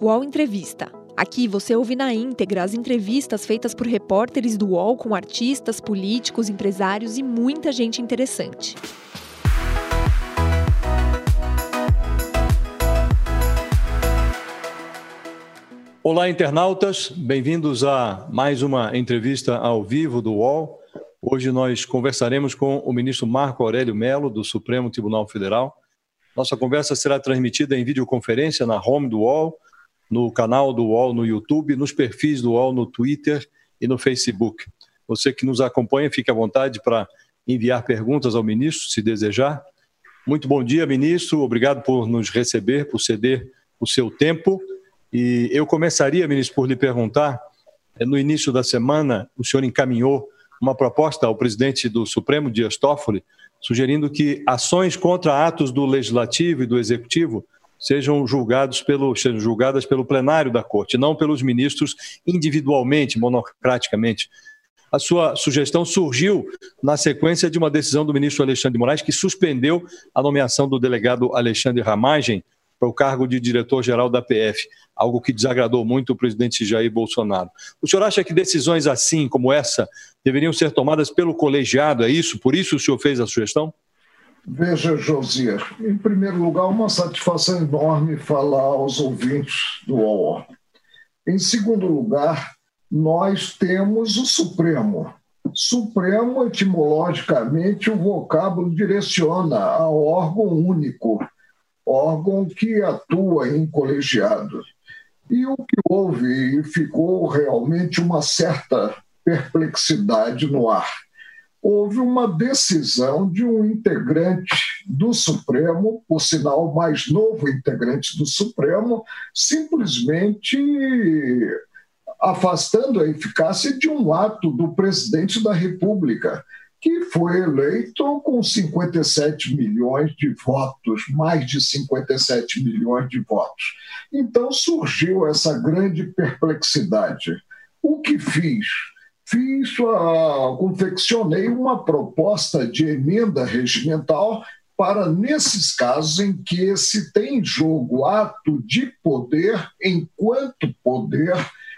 UOL Entrevista. Aqui você ouve na íntegra as entrevistas feitas por repórteres do UOL com artistas, políticos, empresários e muita gente interessante. Olá, internautas, bem-vindos a mais uma entrevista ao vivo do UOL. Hoje nós conversaremos com o ministro Marco Aurélio Melo, do Supremo Tribunal Federal. Nossa conversa será transmitida em videoconferência na home do UOL no canal do UOL no YouTube, nos perfis do UOL no Twitter e no Facebook. Você que nos acompanha, fique à vontade para enviar perguntas ao ministro, se desejar. Muito bom dia, ministro. Obrigado por nos receber, por ceder o seu tempo. E eu começaria, ministro, por lhe perguntar: eh, no início da semana, o senhor encaminhou uma proposta ao presidente do Supremo, Dias Toffoli, sugerindo que ações contra atos do Legislativo e do Executivo sejam julgados pelo, sejam julgadas pelo plenário da corte, não pelos ministros individualmente, monocraticamente. A sua sugestão surgiu na sequência de uma decisão do ministro Alexandre de Moraes que suspendeu a nomeação do delegado Alexandre Ramagem para o cargo de diretor-geral da PF, algo que desagradou muito o presidente Jair Bolsonaro. O senhor acha que decisões assim, como essa, deveriam ser tomadas pelo colegiado? É isso? Por isso o senhor fez a sugestão? Veja, Josias, em primeiro lugar, uma satisfação enorme falar aos ouvintes do OO. Em segundo lugar, nós temos o Supremo. Supremo, etimologicamente, o vocábulo direciona a órgão único, órgão que atua em colegiado. E o que houve, e ficou realmente uma certa perplexidade no ar houve uma decisão de um integrante do Supremo, por sinal, mais novo integrante do Supremo, simplesmente afastando a eficácia de um ato do presidente da República, que foi eleito com 57 milhões de votos, mais de 57 milhões de votos. Então surgiu essa grande perplexidade. O que fiz? Fiz, uh, confeccionei uma proposta de emenda regimental para, nesses casos em que se tem em jogo ato de poder, enquanto poder,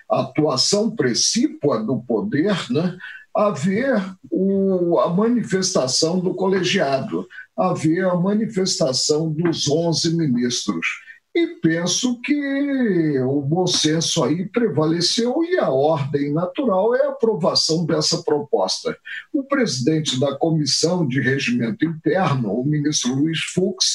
atuação precípua do poder, né, haver o, a manifestação do colegiado, haver a manifestação dos 11 ministros. E penso que o bom senso aí prevaleceu e a ordem natural é a aprovação dessa proposta. O presidente da Comissão de Regimento Interno, o ministro Luiz Fux,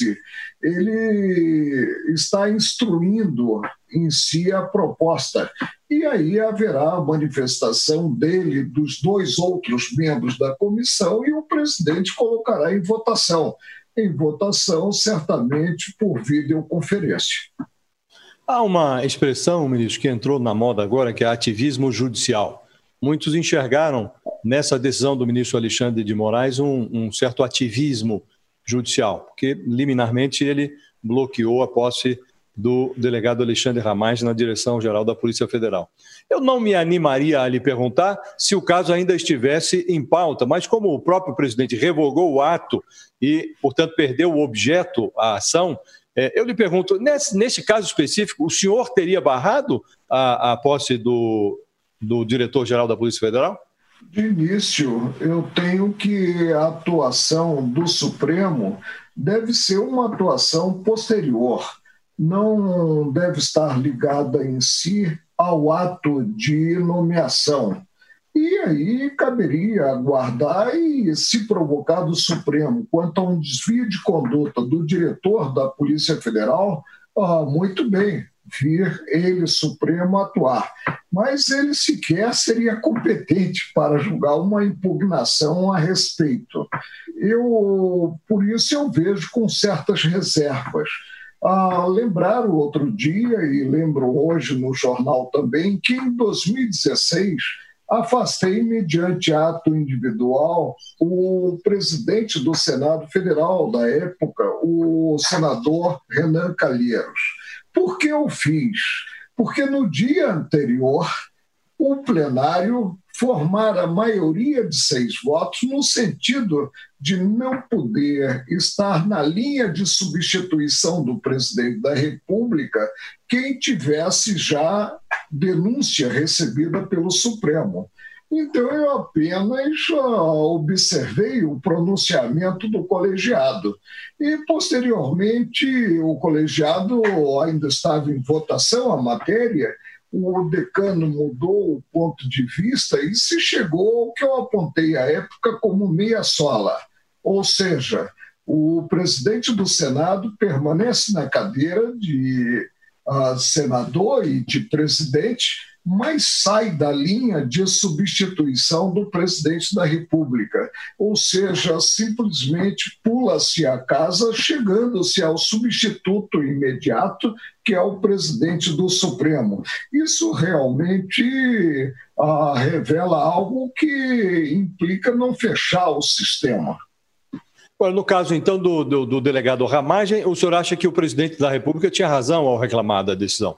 ele está instruindo em si a proposta. E aí haverá a manifestação dele, dos dois outros membros da comissão, e o presidente colocará em votação em votação, certamente por videoconferência. Há uma expressão, ministro, que entrou na moda agora, que é ativismo judicial. Muitos enxergaram nessa decisão do ministro Alexandre de Moraes um, um certo ativismo judicial, porque liminarmente ele bloqueou a posse do delegado Alexandre Ramais na direção-geral da Polícia Federal. Eu não me animaria a lhe perguntar se o caso ainda estivesse em pauta, mas como o próprio presidente revogou o ato e, portanto, perdeu o objeto, a ação, é, eu lhe pergunto, nesse, nesse caso específico, o senhor teria barrado a, a posse do, do diretor-geral da Polícia Federal? De início, eu tenho que a atuação do Supremo deve ser uma atuação posterior não deve estar ligada em si ao ato de nomeação. E aí caberia aguardar e, se provocar do Supremo quanto a um desvio de conduta do diretor da Polícia Federal, ah, muito bem, vir ele, Supremo, atuar. Mas ele sequer seria competente para julgar uma impugnação a respeito. Eu, por isso, eu vejo com certas reservas ah, lembraram outro dia, e lembro hoje no jornal também, que em 2016 afastei, mediante ato individual, o presidente do Senado Federal da época, o senador Renan Calheiros. Por que eu fiz? Porque no dia anterior, o plenário formar a maioria de seis votos, no sentido de não poder estar na linha de substituição do presidente da República quem tivesse já denúncia recebida pelo Supremo. Então, eu apenas observei o pronunciamento do colegiado. E, posteriormente, o colegiado ainda estava em votação a matéria, o decano mudou o ponto de vista e se chegou ao que eu apontei à época como meia sola. Ou seja, o presidente do Senado permanece na cadeira de uh, senador e de presidente mas sai da linha de substituição do presidente da República, ou seja, simplesmente pula-se a casa, chegando-se ao substituto imediato, que é o presidente do Supremo. Isso realmente ah, revela algo que implica não fechar o sistema. no caso, então, do, do, do delegado Ramagem, o senhor acha que o presidente da República tinha razão ao reclamar da decisão?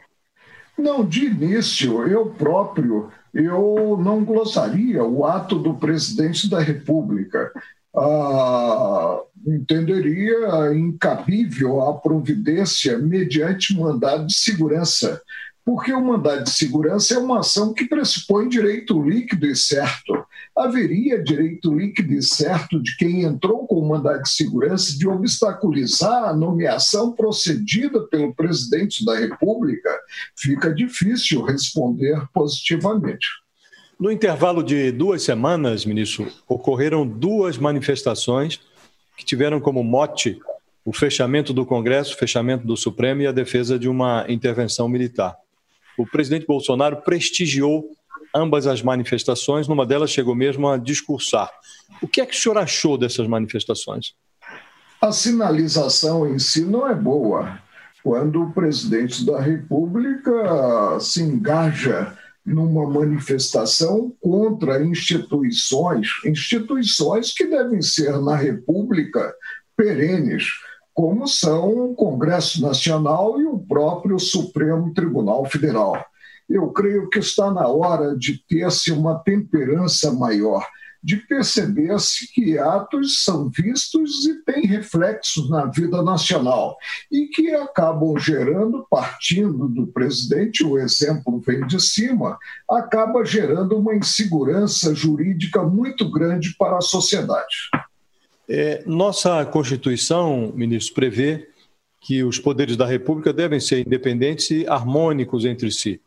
Não, de início, eu próprio, eu não glossaria o ato do presidente da República. Ah, entenderia incabível a providência mediante mandado de segurança porque o mandado de segurança é uma ação que pressupõe direito líquido e certo. Haveria direito líquido e certo de quem entrou com o mandado de segurança de obstaculizar a nomeação procedida pelo presidente da República? Fica difícil responder positivamente. No intervalo de duas semanas, ministro, ocorreram duas manifestações que tiveram como mote o fechamento do Congresso, o fechamento do Supremo e a defesa de uma intervenção militar o presidente Bolsonaro prestigiou ambas as manifestações, numa delas chegou mesmo a discursar. O que é que o senhor achou dessas manifestações? A sinalização em si não é boa. Quando o presidente da República se engaja numa manifestação contra instituições, instituições que devem ser na República perenes, como são o Congresso Nacional e o próprio Supremo Tribunal Federal. Eu creio que está na hora de ter-se uma temperança maior, de perceber-se que atos são vistos e têm reflexos na vida nacional e que acabam gerando, partindo do presidente, o exemplo vem de cima, acaba gerando uma insegurança jurídica muito grande para a sociedade. É, nossa Constituição, ministro, prevê que os poderes da República devem ser independentes e harmônicos entre si.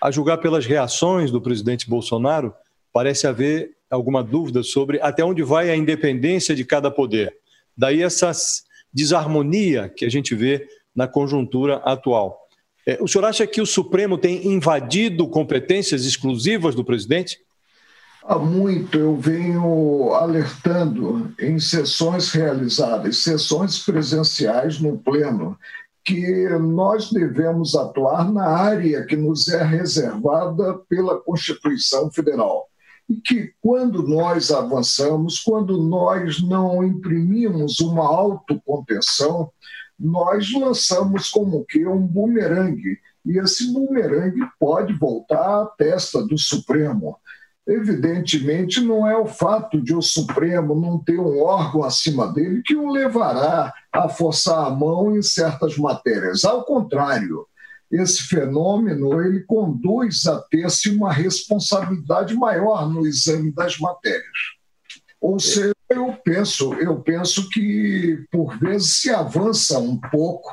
A julgar pelas reações do presidente Bolsonaro, parece haver alguma dúvida sobre até onde vai a independência de cada poder. Daí essa desarmonia que a gente vê na conjuntura atual. É, o senhor acha que o Supremo tem invadido competências exclusivas do presidente? Há muito eu venho alertando em sessões realizadas, sessões presenciais no Pleno, que nós devemos atuar na área que nos é reservada pela Constituição Federal. E que quando nós avançamos, quando nós não imprimimos uma autocontenção, nós lançamos como que um bumerangue. E esse bumerangue pode voltar à testa do Supremo. Evidentemente, não é o fato de o Supremo não ter um órgão acima dele que o levará a forçar a mão em certas matérias. Ao contrário, esse fenômeno ele conduz a ter-se uma responsabilidade maior no exame das matérias. Ou seja, eu penso, eu penso que por vezes se avança um pouco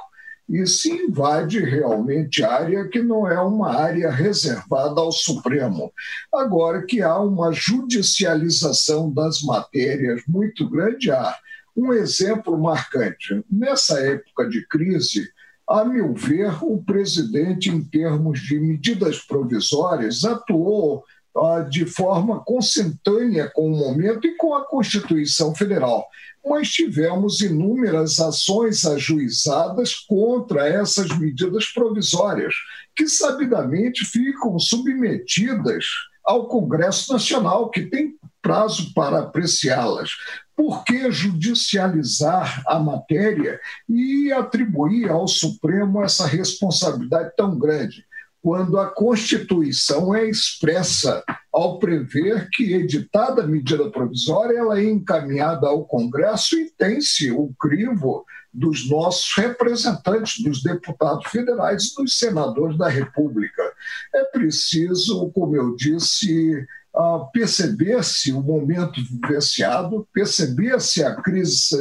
e se invade realmente área que não é uma área reservada ao Supremo. Agora que há uma judicialização das matérias muito grande, há um exemplo marcante. Nessa época de crise, a meu ver, o presidente, em termos de medidas provisórias, atuou ah, de forma consentânea com o momento e com a Constituição Federal mas tivemos inúmeras ações ajuizadas contra essas medidas provisórias, que sabidamente ficam submetidas ao Congresso Nacional, que tem prazo para apreciá-las. Por que judicializar a matéria e atribuir ao Supremo essa responsabilidade tão grande? Quando a Constituição é expressa ao prever que, editada a medida provisória, ela é encaminhada ao Congresso e tem-se o crivo dos nossos representantes, dos deputados federais e dos senadores da República. É preciso, como eu disse, perceber-se o momento vivenciado, perceber-se a crise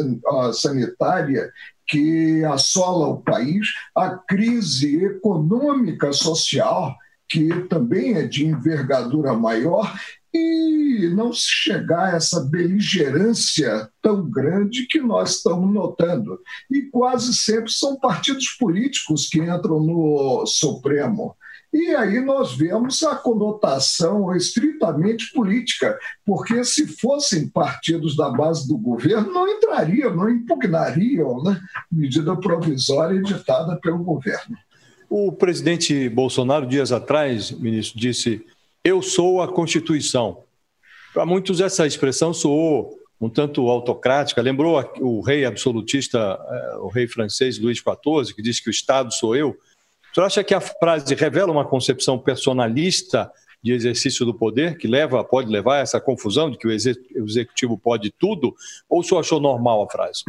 sanitária que assola o país, a crise econômica social, que também é de envergadura maior, e não se chegar a essa beligerância tão grande que nós estamos notando. E quase sempre são partidos políticos que entram no Supremo. E aí nós vemos a conotação estritamente política, porque se fossem partidos da base do governo, não entrariam, não impugnariam né, medida provisória editada pelo governo. O presidente Bolsonaro, dias atrás, ministro, disse: Eu sou a Constituição. Para muitos, essa expressão soou um tanto autocrática. Lembrou o rei absolutista, eh, o rei francês Luís XIV, que disse que o Estado sou eu. Você acha que a frase revela uma concepção personalista de exercício do poder, que leva, pode levar a essa confusão de que o executivo pode tudo? Ou senhor achou normal a frase?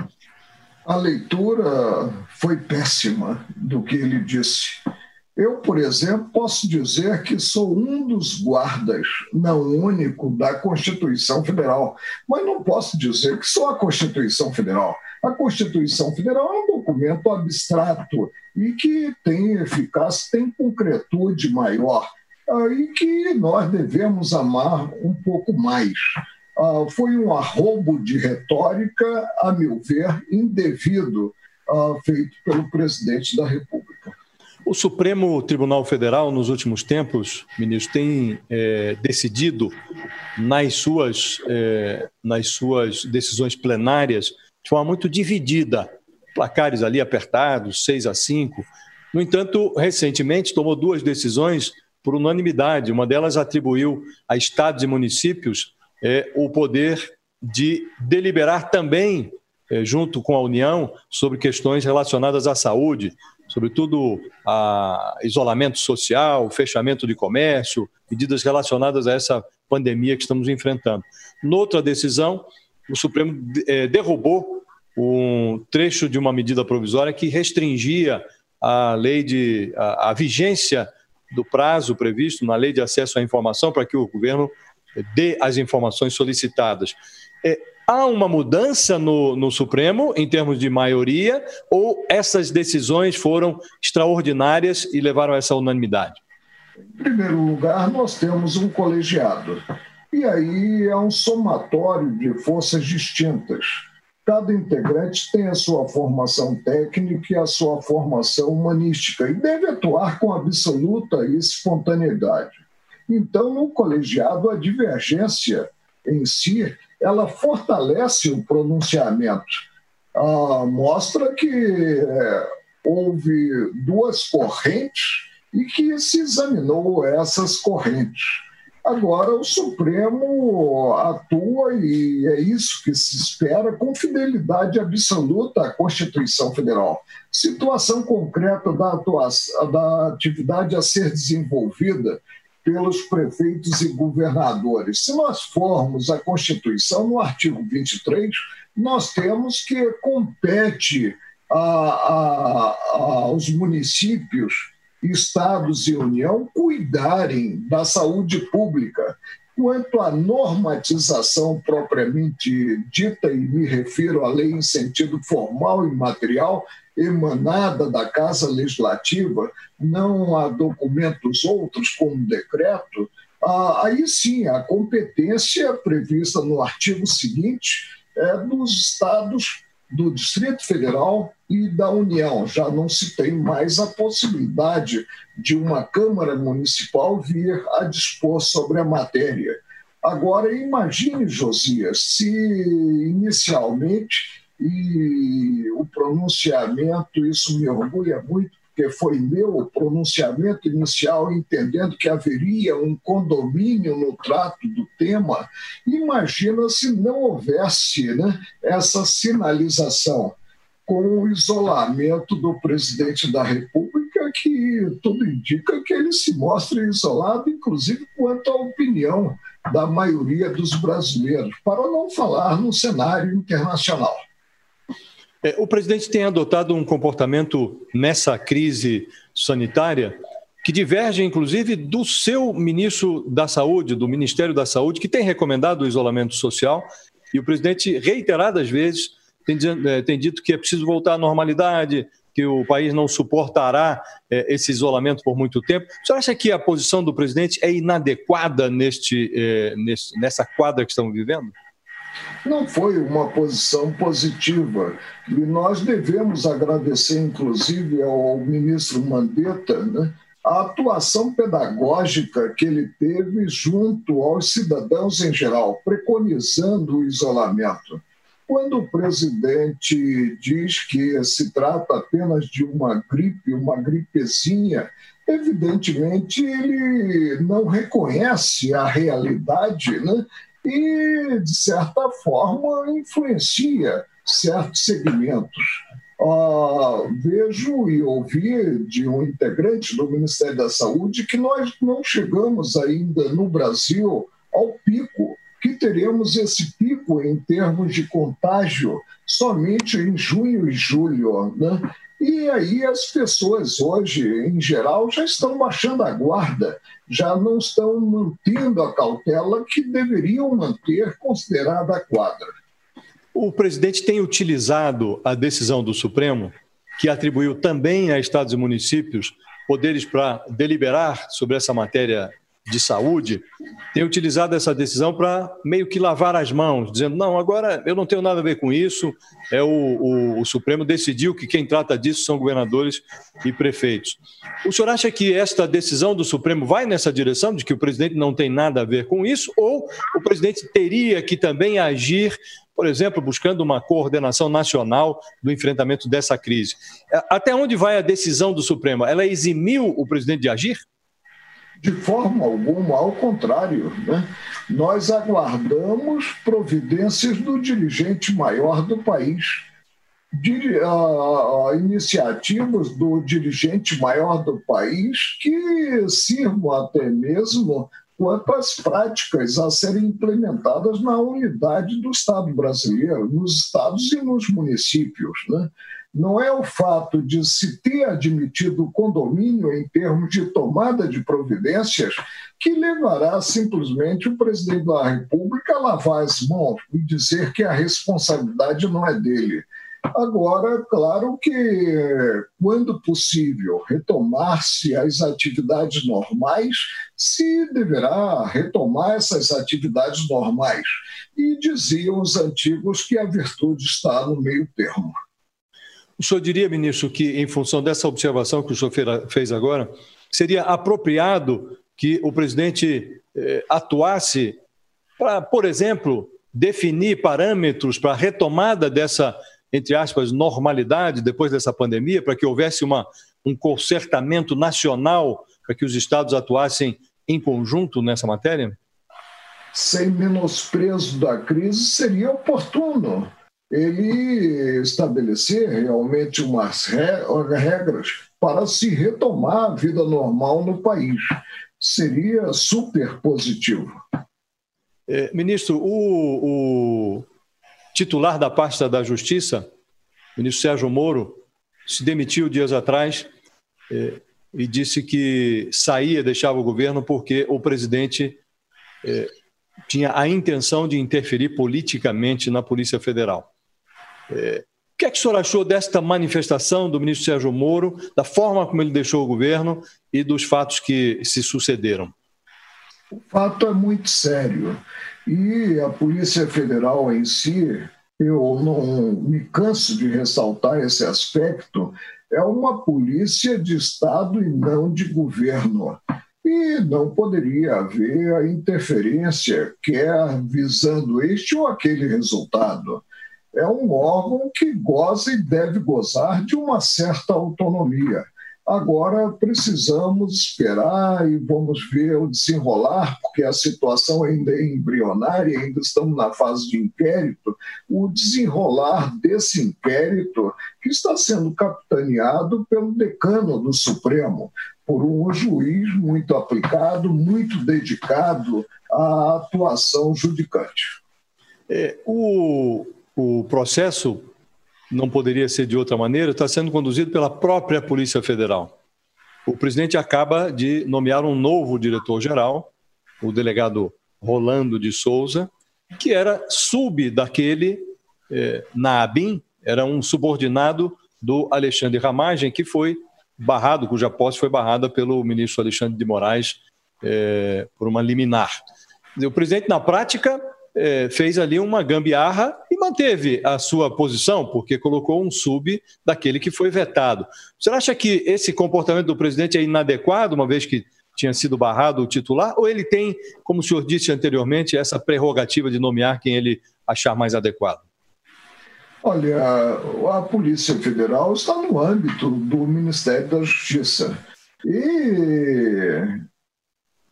A leitura foi péssima do que ele disse. Eu, por exemplo, posso dizer que sou um dos guardas, não único, da Constituição Federal, mas não posso dizer que sou a Constituição Federal. A Constituição Federal é um documento abstrato e que tem eficácia, tem concretude maior e que nós devemos amar um pouco mais. Ah, foi um arrobo de retórica, a meu ver, indevido, ah, feito pelo presidente da República. O Supremo Tribunal Federal, nos últimos tempos, ministro, tem é, decidido nas suas, é, nas suas decisões plenárias de forma muito dividida, placares ali apertados, 6 a 5. No entanto, recentemente tomou duas decisões por unanimidade. Uma delas atribuiu a estados e municípios é, o poder de deliberar também, é, junto com a União, sobre questões relacionadas à saúde, sobretudo a isolamento social, fechamento de comércio, medidas relacionadas a essa pandemia que estamos enfrentando. Noutra decisão, o Supremo é, derrubou um trecho de uma medida provisória que restringia a lei de a, a vigência do prazo previsto na lei de acesso à informação para que o governo dê as informações solicitadas. É, há uma mudança no, no Supremo em termos de maioria ou essas decisões foram extraordinárias e levaram a essa unanimidade? Em primeiro lugar, nós temos um colegiado e aí é um somatório de forças distintas. Cada integrante tem a sua formação técnica e a sua formação humanística e deve atuar com absoluta espontaneidade. Então, no colegiado, a divergência em si, ela fortalece o pronunciamento. Ah, mostra que é, houve duas correntes e que se examinou essas correntes. Agora, o Supremo atua, e é isso que se espera, com fidelidade absoluta à Constituição Federal. Situação concreta da, atuação, da atividade a ser desenvolvida pelos prefeitos e governadores. Se nós formos a Constituição, no artigo 23, nós temos que compete a, a, aos municípios Estados e União cuidarem da saúde pública. Quanto à normatização propriamente dita, e me refiro à lei em sentido formal e material, emanada da Casa Legislativa, não a documentos outros, como decreto, aí sim a competência prevista no artigo seguinte é dos estados do Distrito Federal e da União. Já não se tem mais a possibilidade de uma Câmara Municipal vir a dispor sobre a matéria. Agora, imagine, Josias, se inicialmente, e o pronunciamento, isso me orgulha muito, porque foi meu pronunciamento inicial, entendendo que haveria um condomínio no trato do tema, imagina se não houvesse né, essa sinalização com o isolamento do presidente da República que tudo indica que ele se mostre isolado, inclusive quanto à opinião da maioria dos brasileiros, para não falar no cenário internacional. É, o presidente tem adotado um comportamento nessa crise sanitária que diverge, inclusive, do seu ministro da Saúde, do Ministério da Saúde, que tem recomendado o isolamento social, e o presidente, reiteradas vezes, tem, é, tem dito que é preciso voltar à normalidade, que o país não suportará é, esse isolamento por muito tempo. O senhor acha que a posição do presidente é inadequada neste, é, neste, nessa quadra que estamos vivendo? Não foi uma posição positiva. E nós devemos agradecer, inclusive, ao ministro Mandetta, né, a atuação pedagógica que ele teve junto aos cidadãos em geral, preconizando o isolamento. Quando o presidente diz que se trata apenas de uma gripe, uma gripezinha, evidentemente ele não reconhece a realidade né? E, de certa forma, influencia certos segmentos. Uh, vejo e ouvi de um integrante do Ministério da Saúde que nós não chegamos ainda no Brasil ao pico que teremos esse pico em termos de contágio somente em junho e julho. Né? E aí as pessoas hoje, em geral, já estão baixando a guarda, já não estão mantendo a cautela que deveriam manter considerada a quadra. O presidente tem utilizado a decisão do Supremo, que atribuiu também a estados e municípios poderes para deliberar sobre essa matéria de saúde tem utilizado essa decisão para meio que lavar as mãos, dizendo: não, agora eu não tenho nada a ver com isso, é o, o, o, Supremo decidiu que quem trata disso são governadores e prefeitos. O senhor acha que esta decisão do Supremo vai nessa direção, de que o presidente não tem nada a ver com isso, ou o presidente teria que também agir por exemplo, buscando uma coordenação nacional do enfrentamento dessa crise. Até onde vai a decisão do Supremo? Ela eximiu o presidente de agir? De forma alguma, ao contrário, né? nós aguardamos providências do dirigente maior do país. iniciativas do dirigente maior do país que sirvam até mesmo quanto às práticas a serem implementadas na unidade do Estado brasileiro, nos estados e nos municípios. Né? Não é o fato de se ter admitido o condomínio em termos de tomada de providências que levará simplesmente o presidente da República a lavar as mãos e dizer que a responsabilidade não é dele. Agora, claro que, quando possível, retomar-se as atividades normais, se deverá retomar essas atividades normais. E diziam os antigos que a virtude está no meio termo. O senhor diria, ministro, que em função dessa observação que o senhor fez agora, seria apropriado que o presidente eh, atuasse para, por exemplo, definir parâmetros para a retomada dessa, entre aspas, normalidade depois dessa pandemia, para que houvesse uma, um consertamento nacional, para que os estados atuassem em conjunto nessa matéria? Sem menosprezo da crise, seria oportuno ele estabelecer realmente umas regras para se retomar a vida normal no país. Seria super positivo. É, ministro, o, o, titular da pasta da Justiça, ministro Sérgio Moro, se demitiu dias atrás é, e disse que saía, deixava o governo porque o presidente é, tinha a intenção de interferir politicamente na Polícia Federal. É, o que é que o senhor achou desta manifestação do ministro Sérgio Moro, da forma como ele deixou o governo e dos fatos que se sucederam? O fato é muito sério. E a Polícia Federal em si, eu não me canso de ressaltar esse aspecto, é uma polícia de Estado e não de governo. E não poderia haver a interferência, quer visando este ou aquele resultado é um órgão que goza e deve gozar de uma certa autonomia. Agora precisamos esperar e vamos ver o desenrolar, porque a situação ainda é embrionária, ainda estamos na fase de inquérito, o desenrolar desse inquérito que está sendo capitaneado pelo decano do Supremo, por um juiz muito aplicado, muito dedicado à atuação judicante. É, o, o processo não poderia ser de outra maneira, está sendo conduzido pela própria Polícia Federal. O presidente acaba de nomear um novo diretor-geral, o delegado Rolando de Souza, que era sub daquele eh, na ABIN, era um subordinado do Alexandre Ramagem, que foi barrado, cuja posse foi barrada pelo ministro Alexandre de Moraes eh, por uma liminar. O presidente, na prática, eh, fez ali uma gambiarra manteve a sua posição, porque colocou um sub daquele que foi vetado. Você acha que esse comportamento do presidente é inadequado, uma vez que tinha sido barrado o titular, ou ele tem, como o senhor disse anteriormente, essa prerrogativa de nomear quem ele achar mais adequado? Olha, a Polícia Federal está no âmbito do Ministério da Justiça. E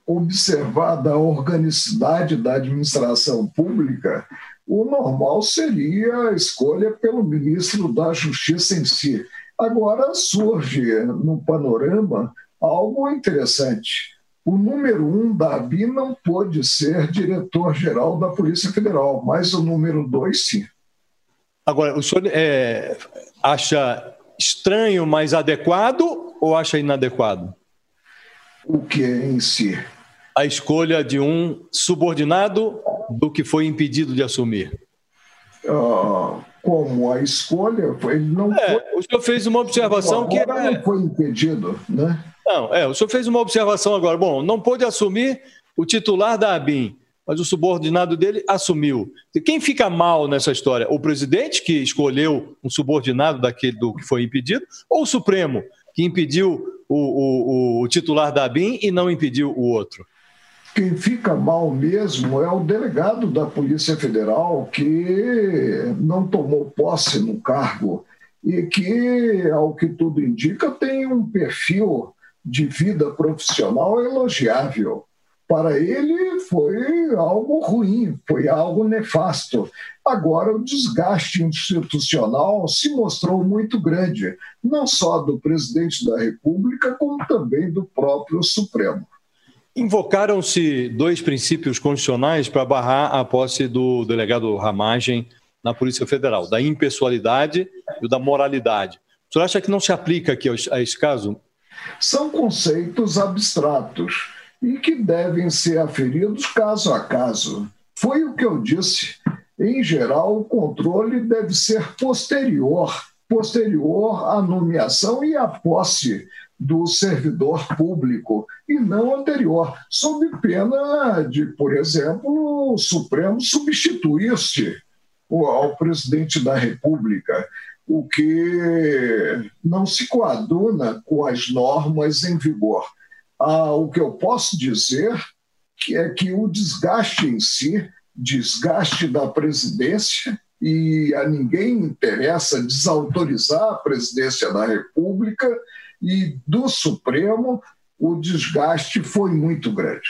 observada a organicidade da administração pública, o normal seria a escolha pelo ministro da Justiça em si. Agora surge no panorama algo interessante. O número um da ABI não pôde ser diretor-geral da Polícia Federal, mas o número dois, sim. Agora, o senhor é, acha estranho, mas adequado ou acha inadequado? O que em si? A escolha de um subordinado do que foi impedido de assumir? Uh, como a escolha, ele não é, foi... O senhor fez uma observação que... Agora não foi impedido, né? Não, é, o senhor fez uma observação agora. Bom, não pôde assumir o titular da ABIN, mas o subordinado dele assumiu. Quem fica mal nessa história? O presidente, que escolheu um subordinado daquele do que foi impedido, ou o Supremo, que impediu o, o, o titular da ABIN e não impediu o outro? Quem fica mal mesmo é o delegado da Polícia Federal, que não tomou posse no cargo e que, ao que tudo indica, tem um perfil de vida profissional elogiável. Para ele foi algo ruim, foi algo nefasto. Agora, o desgaste institucional se mostrou muito grande, não só do presidente da República, como também do próprio Supremo. Invocaram-se dois princípios constitucionais para barrar a posse do delegado Ramagem na Polícia Federal, da impessoalidade e da moralidade. O senhor acha que não se aplica aqui a esse caso? São conceitos abstratos e que devem ser aferidos caso a caso. Foi o que eu disse. Em geral, o controle deve ser posterior posterior à nomeação e à posse do servidor público e não anterior, sob pena de, por exemplo, o Supremo substituir-se ao presidente da República, o que não se coaduna com as normas em vigor. Ah, o que eu posso dizer que é que o desgaste em si, desgaste da presidência, e a ninguém interessa desautorizar a presidência da República, e do Supremo, o desgaste foi muito grande.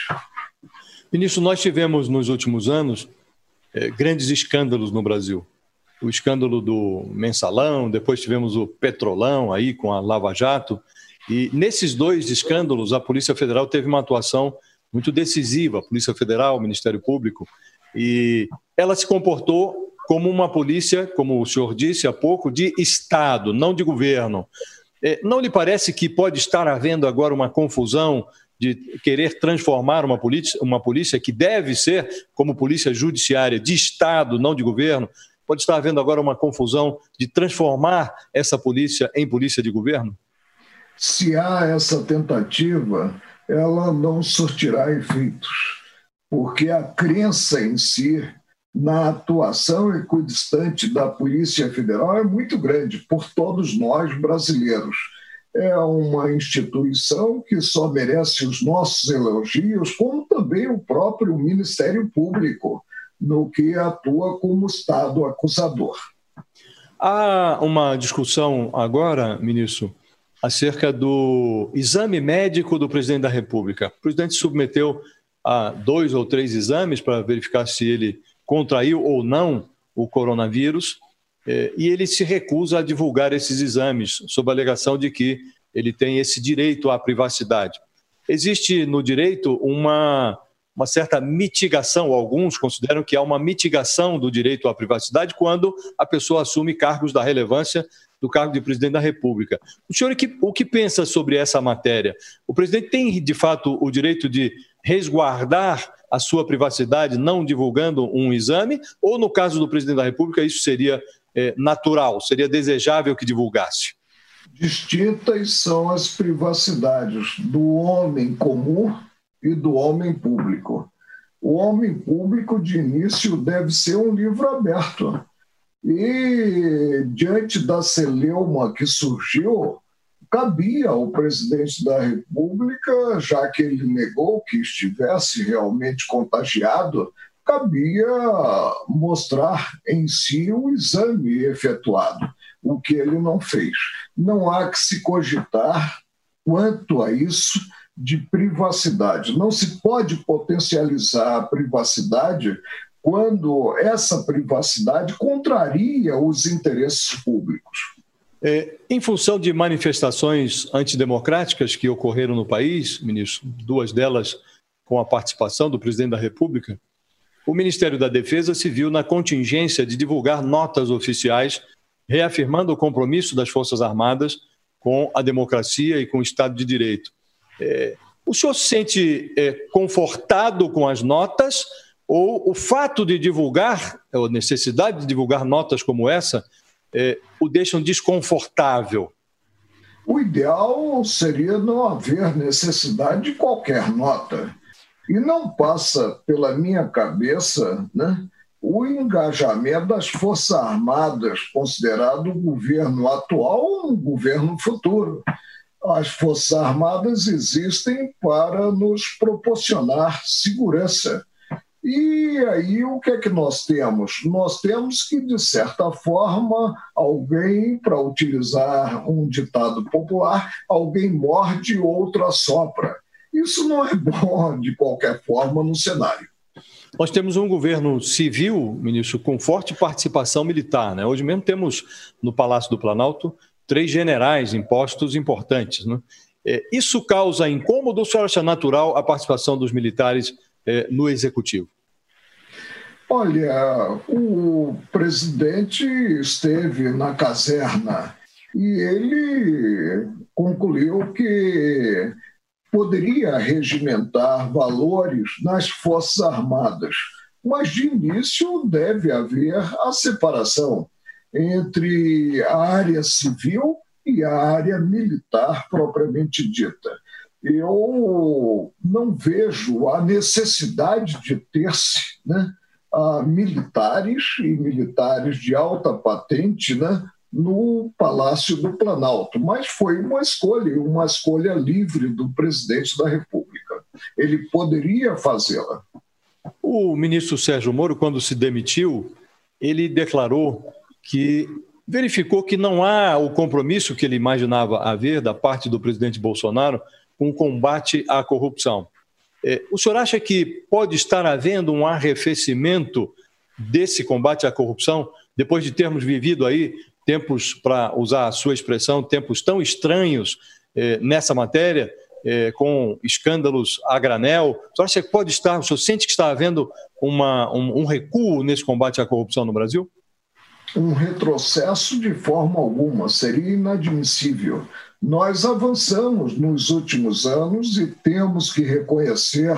Ministro, nós tivemos nos últimos anos eh, grandes escândalos no Brasil. O escândalo do mensalão, depois tivemos o petrolão aí com a Lava Jato. E nesses dois escândalos, a Polícia Federal teve uma atuação muito decisiva, a Polícia Federal, o Ministério Público, e ela se comportou como uma polícia, como o senhor disse há pouco, de Estado, não de governo. É, não lhe parece que pode estar havendo agora uma confusão de querer transformar uma polícia, uma polícia que deve ser, como polícia judiciária, de Estado, não de governo? Pode estar havendo agora uma confusão de transformar essa polícia em polícia de governo? Se há essa tentativa, ela não surtirá efeitos, porque a crença em si na atuação equidistante da Polícia Federal é muito grande por todos nós brasileiros. É uma instituição que só merece os nossos elogios, como também o próprio Ministério Público, no que atua como Estado acusador. Há uma discussão agora, ministro, acerca do exame médico do presidente da República. O presidente submeteu a dois ou três exames para verificar se ele contraiu ou não o coronavírus, é, e ele se recusa a divulgar esses exames, sob a alegação de que ele tem esse direito à privacidade. Existe no direito uma, uma certa mitigação, alguns consideram que há uma mitigação do direito à privacidade quando a pessoa assume cargos da relevância do cargo de presidente da República. O senhor o que pensa sobre essa matéria? O presidente tem, de fato, o direito de resguardar a sua privacidade não divulgando um exame? Ou, no caso do presidente da República, isso seria é, natural, seria desejável que divulgasse? Distintas são as privacidades do homem comum e do homem público. O homem público, de início, deve ser um livro aberto. E, diante da celeuma que surgiu, cabia ao presidente da República, já que ele negou que estivesse realmente contagiado, cabia mostrar em si o exame efetuado, o que ele não fez. Não há que se cogitar quanto a isso de privacidade. Não se pode potencializar a privacidade quando essa privacidade contraria os interesses públicos. É, em função de manifestações antidemocráticas que ocorreram no país, ministro, duas delas com a participação do presidente da República, o Ministério da Defesa se viu na contingência de divulgar notas oficiais reafirmando o compromisso das Forças Armadas com a democracia e com o Estado de Direito. É, o senhor se sente é, confortado com as notas ou o fato de divulgar, a necessidade de divulgar notas como essa, é, o deixam desconfortável? O ideal seria não haver necessidade de qualquer nota. E não passa pela minha cabeça né, o engajamento das Forças Armadas, considerado o governo atual ou um governo futuro. As Forças Armadas existem para nos proporcionar segurança e aí o que é que nós temos? Nós temos que, de certa forma, alguém, para utilizar um ditado popular, alguém morde, outro assopra. Isso não é bom de qualquer forma no cenário. Nós temos um governo civil, ministro, com forte participação militar. Né? Hoje mesmo temos no Palácio do Planalto três generais em postos importantes. Né? É, isso causa incômodo ou só acha natural a participação dos militares é, no executivo? Olha, o presidente esteve na caserna e ele concluiu que poderia regimentar valores nas Forças Armadas, mas de início deve haver a separação entre a área civil e a área militar propriamente dita. Eu não vejo a necessidade de ter-se né, a militares e militares de alta patente né, no Palácio do Planalto, mas foi uma escolha, uma escolha livre do presidente da República. Ele poderia fazê-la. O ministro Sérgio Moro, quando se demitiu, ele declarou que verificou que não há o compromisso que ele imaginava haver da parte do presidente Bolsonaro com o combate à corrupção. É, o senhor acha que pode estar havendo um arrefecimento desse combate à corrupção, depois de termos vivido aí tempos, para usar a sua expressão, tempos tão estranhos é, nessa matéria, é, com escândalos a granel? O senhor acha que pode estar, o senhor sente que está havendo uma, um, um recuo nesse combate à corrupção no Brasil? Um retrocesso de forma alguma, seria inadmissível. Nós avançamos nos últimos anos e temos que reconhecer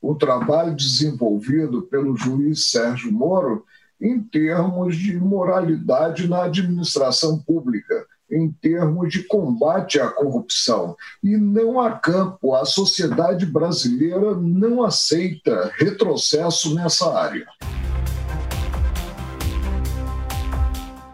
o trabalho desenvolvido pelo juiz Sérgio Moro em termos de moralidade na administração pública, em termos de combate à corrupção. E não há campo, a sociedade brasileira não aceita retrocesso nessa área.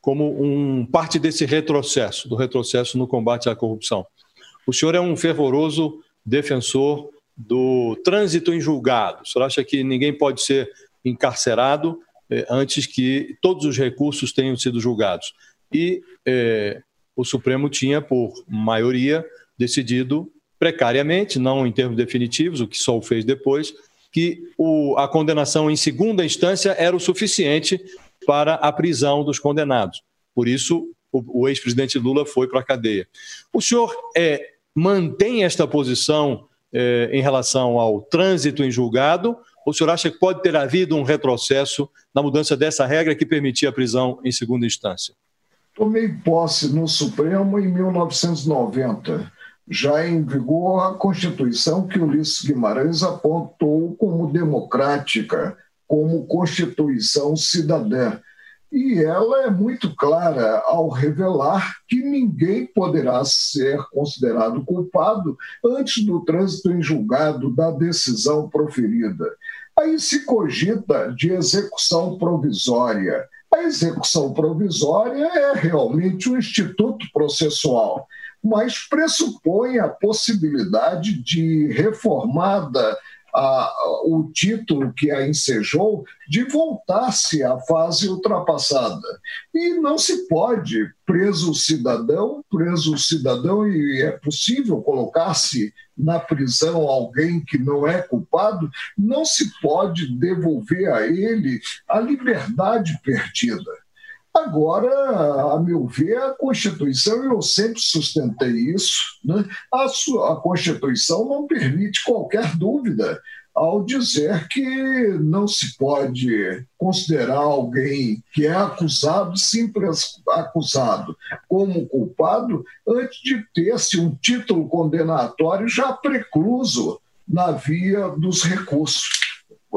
como um parte desse retrocesso, do retrocesso no combate à corrupção. O senhor é um fervoroso defensor do trânsito em julgado. O senhor acha que ninguém pode ser encarcerado eh, antes que todos os recursos tenham sido julgados? E eh, o Supremo tinha, por maioria, decidido precariamente, não em termos definitivos, o que só o fez depois, que o, a condenação em segunda instância era o suficiente para a prisão dos condenados. Por isso, o, o ex-presidente Lula foi para a cadeia. O senhor é, mantém esta posição é, em relação ao trânsito em julgado? Ou o senhor acha que pode ter havido um retrocesso na mudança dessa regra que permitia a prisão em segunda instância? Tomei posse no Supremo em 1990 já em vigor a Constituição que Ulisses Guimarães apontou como democrática, como Constituição cidadã. E ela é muito clara ao revelar que ninguém poderá ser considerado culpado antes do trânsito em julgado da decisão proferida. Aí se cogita de execução provisória. A execução provisória é realmente um instituto processual mas pressupõe a possibilidade de reformada a, o título que a ensejou de voltar-se à fase ultrapassada. E não se pode, preso cidadão, preso cidadão, e é possível colocar-se na prisão alguém que não é culpado, não se pode devolver a ele a liberdade perdida. Agora, a meu ver, a Constituição, eu sempre sustentei isso, né? a, sua, a Constituição não permite qualquer dúvida ao dizer que não se pode considerar alguém que é acusado, simples acusado, como culpado, antes de ter-se um título condenatório já precluso na via dos recursos,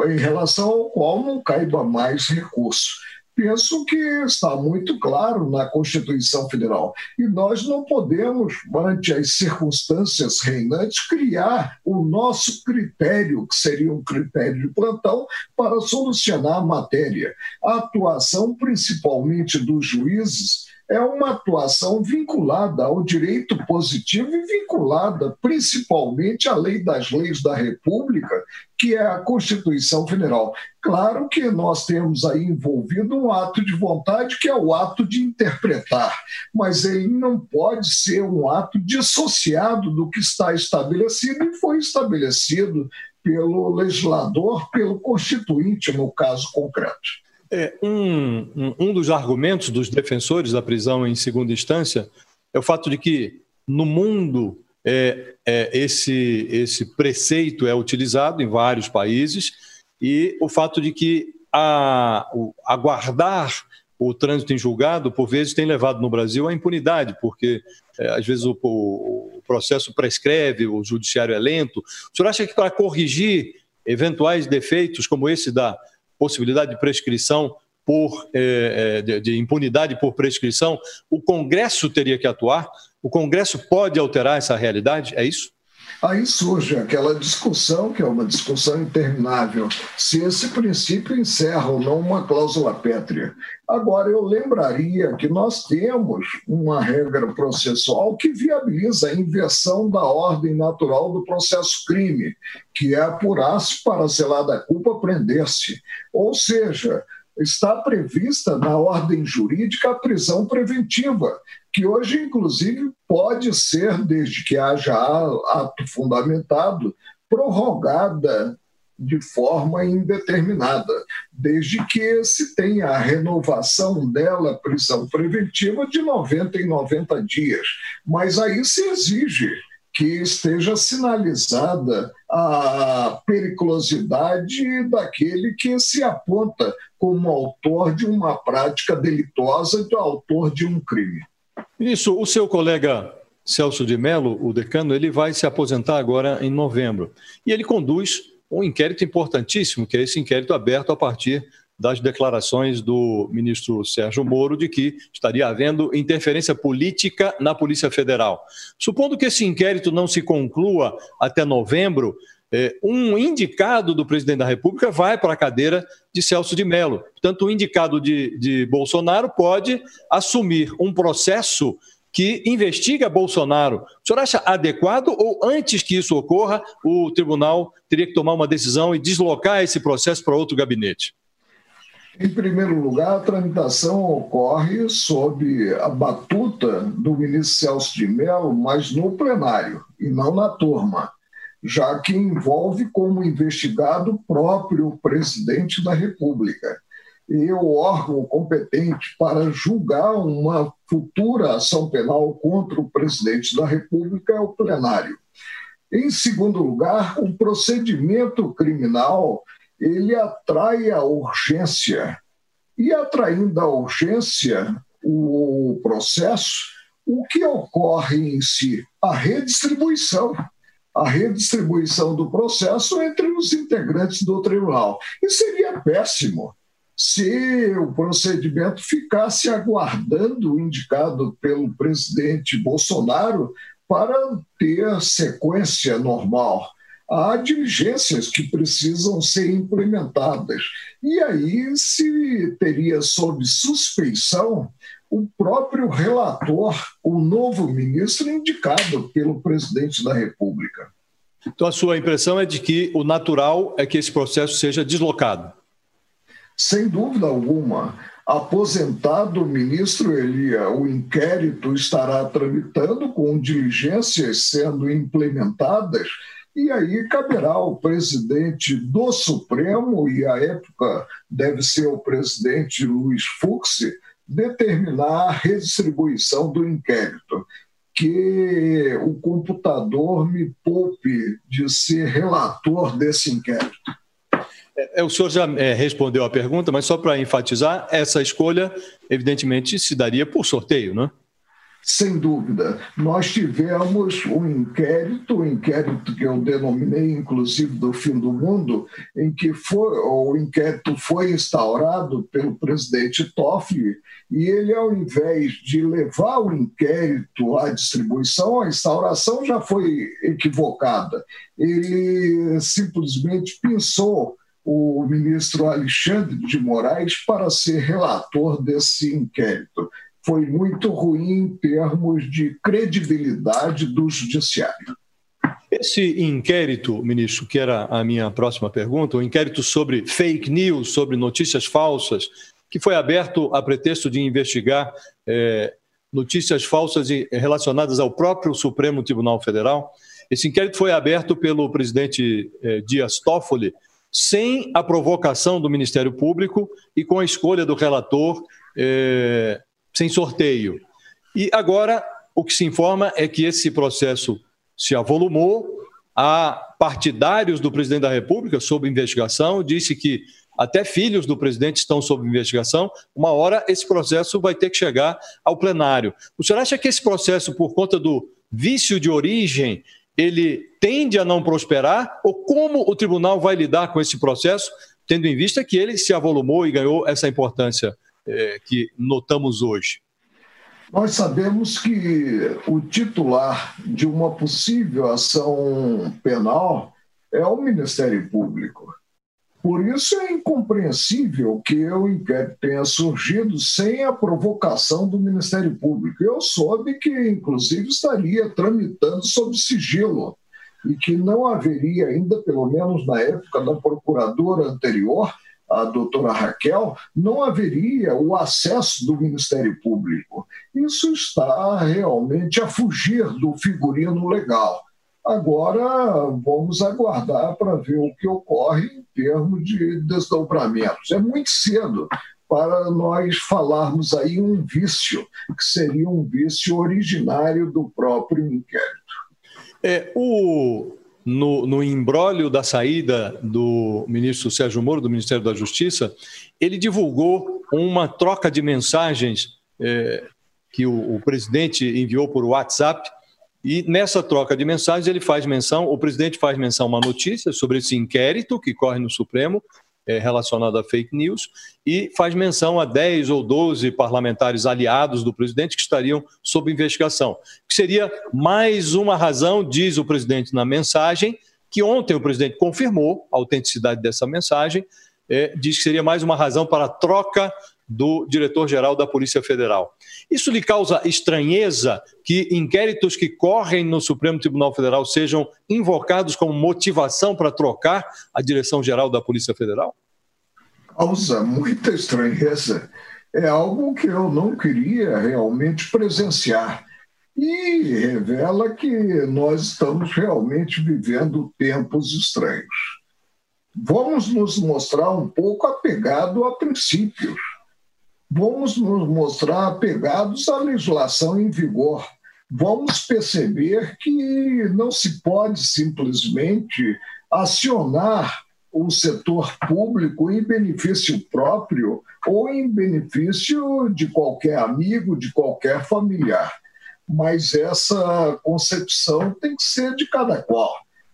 em relação ao qual não caiba mais recurso penso que está muito claro na Constituição Federal. E nós não podemos, ante as circunstâncias reinantes, criar o nosso critério, que seria um critério de plantão, para solucionar a matéria. A atuação, principalmente dos juízes, é uma atuação vinculada ao direito positivo e vinculada principalmente à lei das leis da República, que é a Constituição Federal. Claro que nós temos aí envolvido um ato de vontade, que é o ato de interpretar, mas ele não pode ser um ato dissociado do que está estabelecido e foi estabelecido pelo legislador, pelo constituinte, no caso concreto. É, um, um, dos argumentos dos defensores da prisão em segunda instância é o fato de que no mundo é, é, esse, esse preceito é utilizado em vários países e o fato de que a, aguardar o trânsito em julgado, por vezes, tem levado no Brasil à impunidade, porque é, às vezes o, o, processo prescreve, o judiciário é lento. O senhor acha que para corrigir eventuais defeitos como esse da possibilidade de prescrição por é, de, de, impunidade por prescrição, o Congresso teria que atuar? O Congresso pode alterar essa realidade? É isso? Aí surge aquela discussão, que é uma discussão interminável, se esse princípio encerra ou não uma cláusula pétrea. Agora, eu lembraria que nós temos uma regra processual que viabiliza a inversão da ordem natural do processo crime, que é apurar-se para zelar da culpa, prender-se. Ou seja, está prevista na ordem jurídica a prisão preventiva, que hoje, inclusive, pode ser, desde que haja ato fundamentado, prorrogada de forma indeterminada, desde que se tenha a renovação dela, prisão preventiva, de 90 em 90 dias. Mas aí se exige que esteja sinalizada a periculosidade daquele que se aponta como autor de uma prática delitosa, de autor de um crime. Isso, o seu colega Celso de Mello, o decano, ele vai se aposentar agora em novembro. E ele conduz um inquérito importantíssimo, que é esse inquérito aberto a partir das declarações do ministro Sérgio Moro de que estaria havendo interferência política na Polícia Federal. Supondo que esse inquérito não se conclua até novembro, é, um indicado do presidente da República vai para a cadeira de Celso de Mello. Portanto, o indicado de, de Bolsonaro pode assumir um processo que investiga Bolsonaro. O senhor acha adequado ou antes que isso ocorra, o tribunal teria que tomar uma decisão e deslocar esse processo para outro gabinete? Em primeiro lugar, a tramitação ocorre sob a batuta do ministro Celso de Mello, mas no plenário e não na turma, já que envolve como investigado o próprio presidente da República. E o órgão competente para julgar uma futura ação penal contra o presidente da República é o plenário. Em segundo lugar, o procedimento criminal ele atrai a urgência. E atraindo a urgência, o processo, o que ocorre em si? A redistribuição. A redistribuição do processo entre os integrantes do tribunal. E seria péssimo se o procedimento ficasse aguardando o indicado pelo presidente Bolsonaro para ter sequência normal há diligências que precisam ser implementadas. E aí se teria sob suspeição o próprio relator, o novo ministro indicado pelo presidente da República. Então, a sua impressão é de que o natural é que esse processo seja deslocado? Sem dúvida alguma. Aposentado o ministro Elia, o inquérito estará tramitando com diligências sendo implementadas e aí caberá ao presidente do Supremo, e à época deve ser o presidente Luiz Fux, determinar a redistribuição do inquérito. Que o computador me poupe de ser relator desse inquérito. É, é o senhor já é, respondeu a pergunta, mas só para enfatizar, essa escolha, evidentemente, se daria por sorteio, não é? Sem dúvida. Nós tivemos um inquérito, um inquérito que eu denominei, inclusive, do fim do mundo, em que foi, o inquérito foi instaurado pelo presidente Toffoli, e ele, ao invés de levar o inquérito à distribuição, a instauração já foi equivocada. Ele simplesmente pensou o ministro Alexandre de Moraes para ser relator desse inquérito foi muito ruim em termos de credibilidade do judiciário. Esse inquérito, ministro, que era a minha próxima pergunta, o inquérito sobre fake news, sobre notícias falsas, que foi aberto a pretexto de investigar é, notícias falsas relacionadas ao próprio Supremo Tribunal Federal. Esse inquérito foi aberto pelo presidente é, Dias Toffoli, sem a provocação do Ministério Público e com a escolha do relator é, sem sorteio. E agora o que se informa é que esse processo se avolumou. Há partidários do presidente da República sob investigação, disse que até filhos do presidente estão sob investigação. Uma hora esse processo vai ter que chegar ao plenário. O senhor acha que esse processo, por conta do vício de origem, ele tende a não prosperar? Ou como o tribunal vai lidar com esse processo, tendo em vista que ele se avolumou e ganhou essa importância é, que notamos hoje? Nós sabemos que o titular de uma possível ação penal é o Ministério Público. Por isso é incompreensível que o inquérito tenha surgido sem a provocação do Ministério Público. Eu soube que, inclusive, estaria tramitando sob sigilo e que não haveria ainda, pelo menos na época da procuradora anterior, a doutora Raquel, não haveria o acesso do Ministério Público. Isso está realmente a fugir do figurino legal. Agora vamos aguardar para ver o que ocorre em termos de desdobramentos. É muito cedo para nós falarmos aí um vício, que seria um vício originário do próprio inquérito. É, o no, no da saída do ministro Sérgio Moro, do Ministério da Justiça, ele divulgou uma troca de mensagens é, que o, o, presidente enviou por WhatsApp. E nessa troca de mensagens, ele faz menção, o presidente faz menção a uma notícia sobre esse inquérito que corre no Supremo, é, relacionado a fake news e faz menção a 10 ou 12 parlamentares aliados do presidente que estariam sob investigação. Que seria mais uma razão, diz o presidente na mensagem, que ontem o presidente confirmou a autenticidade dessa mensagem, é, diz que seria mais uma razão para a troca do diretor-geral da Polícia Federal. Isso lhe causa estranheza que inquéritos que correm no Supremo Tribunal Federal sejam invocados como motivação para trocar a direção-geral da Polícia Federal? Causa muita estranheza. É algo que eu não queria realmente presenciar. E revela que nós estamos realmente vivendo tempos estranhos. Vamos nos mostrar um pouco apegado a princípios vamos nos mostrar apegados à legislação em vigor. Vamos perceber que não se pode simplesmente acionar o setor público em benefício próprio ou em benefício de qualquer amigo, de qualquer familiar. Mas essa concepção tem que ser de cada qual.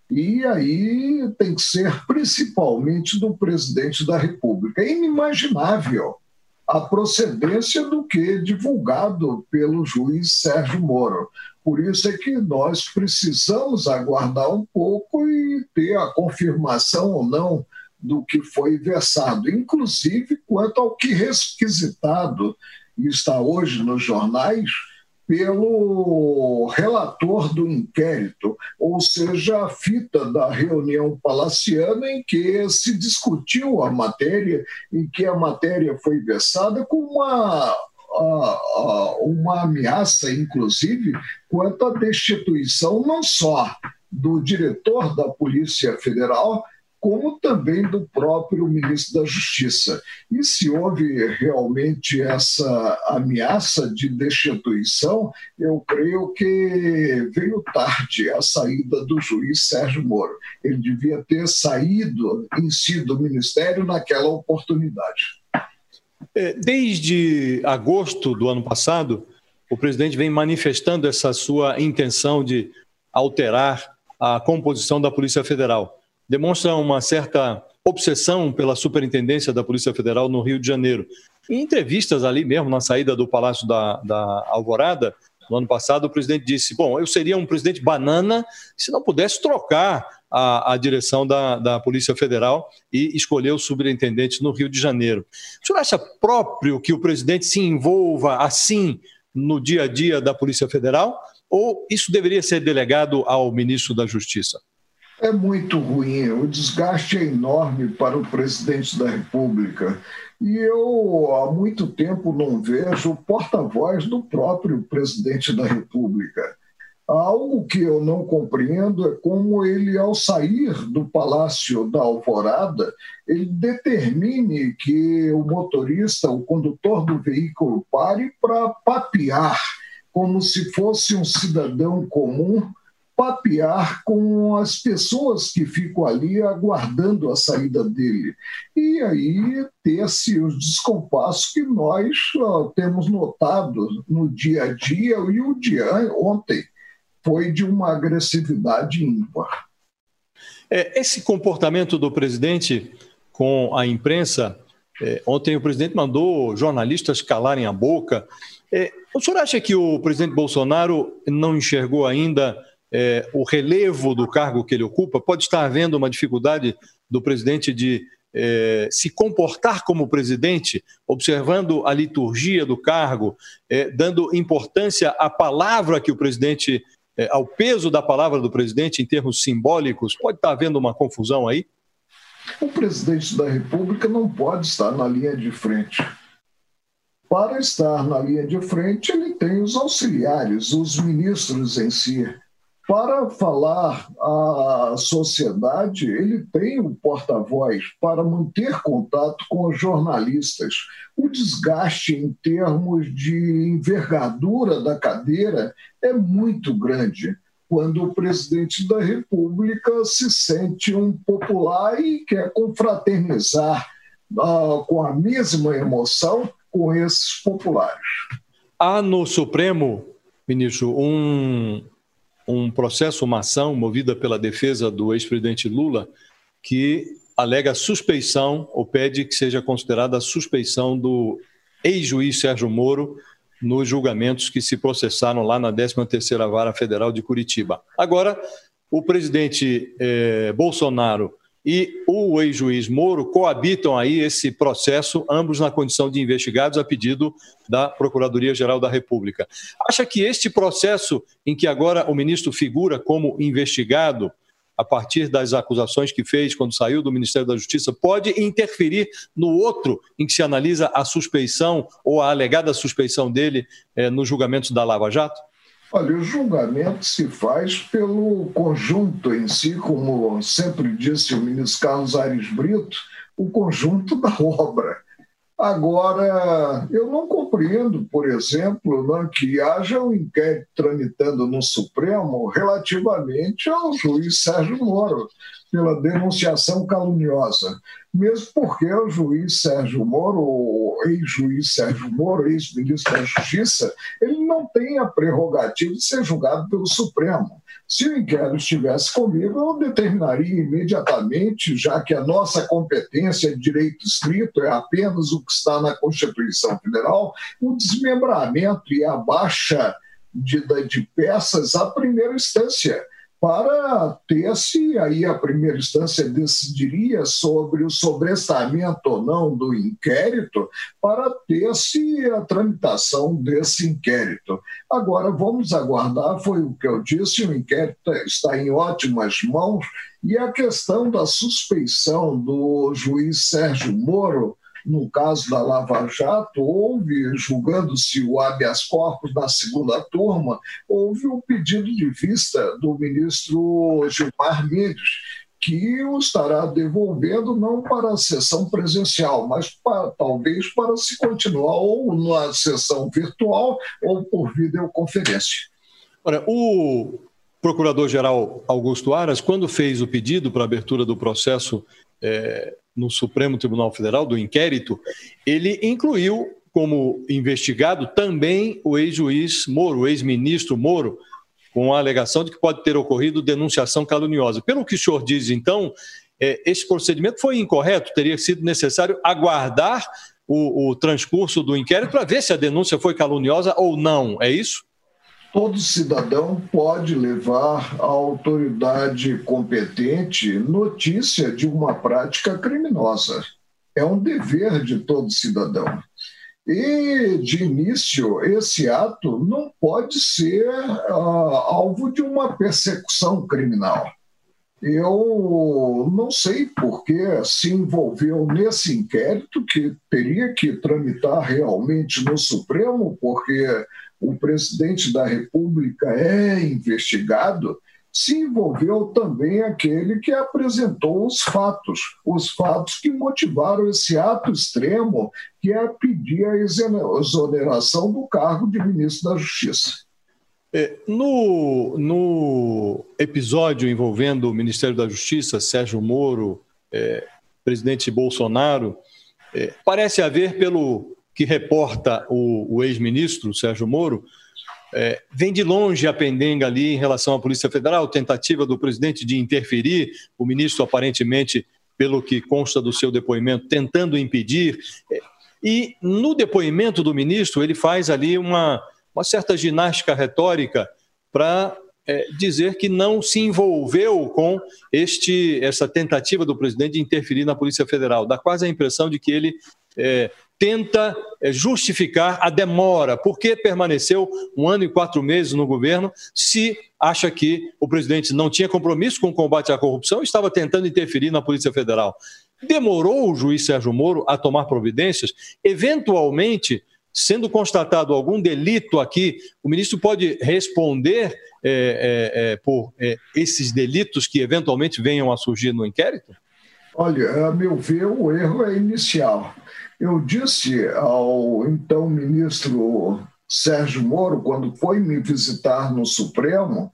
E aí tem que ser principalmente do presidente da República. É inimaginável a procedência do que divulgado pelo juiz Sérgio Moro. Por isso é que nós precisamos aguardar um pouco e ter a confirmação ou não do que foi versado, inclusive quanto ao que requisitado está hoje nos jornais pelo relator do inquérito, ou seja, a fita da reunião palaciana em que se discutiu a matéria, em que a matéria foi versada com uma uma ameaça, inclusive, quanto à destituição não só do diretor da Polícia Federal, como também do próprio ministro da Justiça. E se houve realmente essa ameaça de destituição, eu creio que veio tarde a saída do juiz Sérgio Moro. Ele devia ter saído em si do ministério naquela oportunidade. É, desde agosto do ano passado, o presidente vem manifestando essa sua intenção de alterar a composição da Polícia Federal demonstra uma certa obsessão pela superintendência da Polícia Federal no Rio de Janeiro. Em entrevistas ali mesmo, na saída do Palácio da, da Alvorada, no ano passado, o presidente disse: Bom, eu seria um presidente banana se não pudesse trocar a, a direção da, da, Polícia Federal e escolher o superintendente no Rio de Janeiro. O senhor acha próprio que o presidente se envolva assim no dia a dia da Polícia Federal? Ou isso deveria ser delegado ao ministro da Justiça? É muito ruim. O desgaste é enorme para o presidente da República. E eu há muito tempo não vejo o porta-voz do próprio presidente da República. Algo que eu não compreendo é como ele, ao sair do Palácio da Alvorada, ele determine que o motorista, o condutor do veículo, pare para papear, como se fosse um cidadão comum papear com as pessoas que ficam ali aguardando a saída dele. E aí ter-se os descompassos que nós ó, temos notado no dia a dia, e o dia ontem foi de uma agressividade ímpar. É, esse comportamento do presidente com a imprensa, é, ontem o presidente mandou jornalistas calarem a boca. É, o senhor acha que o presidente Bolsonaro não enxergou ainda é, o relevo do cargo que ele ocupa, pode estar havendo uma dificuldade do presidente de é, se comportar como presidente, observando a liturgia do cargo, é, dando importância à palavra que o presidente, é, ao peso da palavra do presidente em termos simbólicos, pode estar havendo uma confusão aí? O presidente da República não pode estar na linha de frente. Para estar na linha de frente, ele tem os auxiliares, os ministros em si. Para falar à sociedade, ele tem um porta-voz para manter contato com os jornalistas. O desgaste em termos de envergadura da cadeira é muito grande quando o presidente da República se sente um popular e quer confraternizar uh, com a mesma emoção com esses populares. Há no Supremo, ministro, um um processo, uma ação movida pela defesa do ex-presidente Lula, que alega suspeição, ou pede que seja considerada a suspeição do ex-juiz Sérgio Moro nos julgamentos que se processaram lá na 13ª Vara Federal de Curitiba. Agora, o presidente eh, Bolsonaro e o ex-juiz Moro coabitam aí esse processo, ambos na condição de investigados a pedido da Procuradoria-Geral da República. Acha que este processo em que agora o ministro figura como investigado, a partir das acusações que fez quando saiu do Ministério da Justiça, pode interferir no outro em que se analisa a suspeição ou a alegada suspeição dele eh, nos julgamentos da Lava Jato? Olha, o julgamento se faz pelo conjunto em si, como sempre disse o ministro Carlos Aires Brito, o conjunto da obra. Agora, eu não compreendo, por exemplo, não, né, que haja um inquérito tramitando no Supremo relativamente ao juiz Sérgio Moro, pela denunciação caluniosa. Mesmo porque o juiz Sérgio Moro, ex-juiz Sérgio Moro, ex-ministro da Justiça, ele não tem a prerrogativa de ser julgado pelo Supremo. Se o inquérito estivesse comigo, eu determinaria imediatamente, já que a nossa competência de direito escrito é apenas o que está na Constituição Federal, o desmembramento e a baixa de, de peças à primeira instância para ter se aí a primeira instância decidiria sobre o sobrestamento ou não do inquérito, para ter se a tramitação desse inquérito. Agora, vamos aguardar, foi o que eu disse, o inquérito está em ótimas mãos, e a questão da suspeição do juiz Sérgio Moro no caso da Lava Jato, houve, julgando-se o habeas corpus na segunda turma, houve um pedido de vista do ministro Gilmar Mendes, que o estará devolvendo não para a sessão presencial, mas para, talvez para se continuar ou na sessão virtual ou por videoconferência. Ora, o Procurador-Geral Augusto Aras, quando fez o pedido para abertura do processo é, no Supremo Tribunal Federal, do inquérito, ele incluiu como investigado também o ex-juiz Moro, o ex-ministro Moro, com a alegação de que pode ter ocorrido denunciação caluniosa. Pelo que o senhor diz, então, é, esse procedimento foi incorreto, teria sido necessário aguardar o, o transcurso do inquérito para ver se a denúncia foi caluniosa ou não, é isso? Todo cidadão pode levar à autoridade competente notícia de uma prática criminosa. É um dever de todo cidadão. E, de início, esse ato não pode ser uh, alvo de uma persecução criminal. Eu não sei por que se envolveu nesse inquérito, que teria que tramitar realmente no Supremo, porque o presidente da República é investigado, se envolveu também aquele que apresentou os fatos, os fatos que motivaram esse ato extremo, que é pedir a exoneração do cargo de ministro da Justiça. É, no, no, episódio envolvendo o Ministério da Justiça, Sérgio Moro, é, presidente Bolsonaro, é, parece haver, pelo que reporta o, o ex-ministro Sérgio Moro, é, vem de longe a pendenga ali em relação à Polícia Federal, tentativa do presidente de interferir, o ministro aparentemente, pelo que consta do seu depoimento, tentando impedir. É, e no depoimento do ministro, ele faz ali uma, uma certa ginástica retórica para é, dizer que não se envolveu com este, essa tentativa do presidente de interferir na Polícia Federal. Dá quase a impressão de que ele é, tenta é, justificar a demora, por que permaneceu um ano e quatro meses no governo, se acha que o presidente não tinha compromisso com o combate à corrupção e estava tentando interferir na Polícia Federal. Demorou o juiz Sérgio Moro a tomar providências? Eventualmente, sendo constatado algum delito aqui, o ministro pode responder é, é, é por é, esses delitos que eventualmente venham a surgir no inquérito? Olha, a meu ver, o erro é inicial. Eu disse ao então ministro Sérgio Moro, quando foi me visitar no Supremo,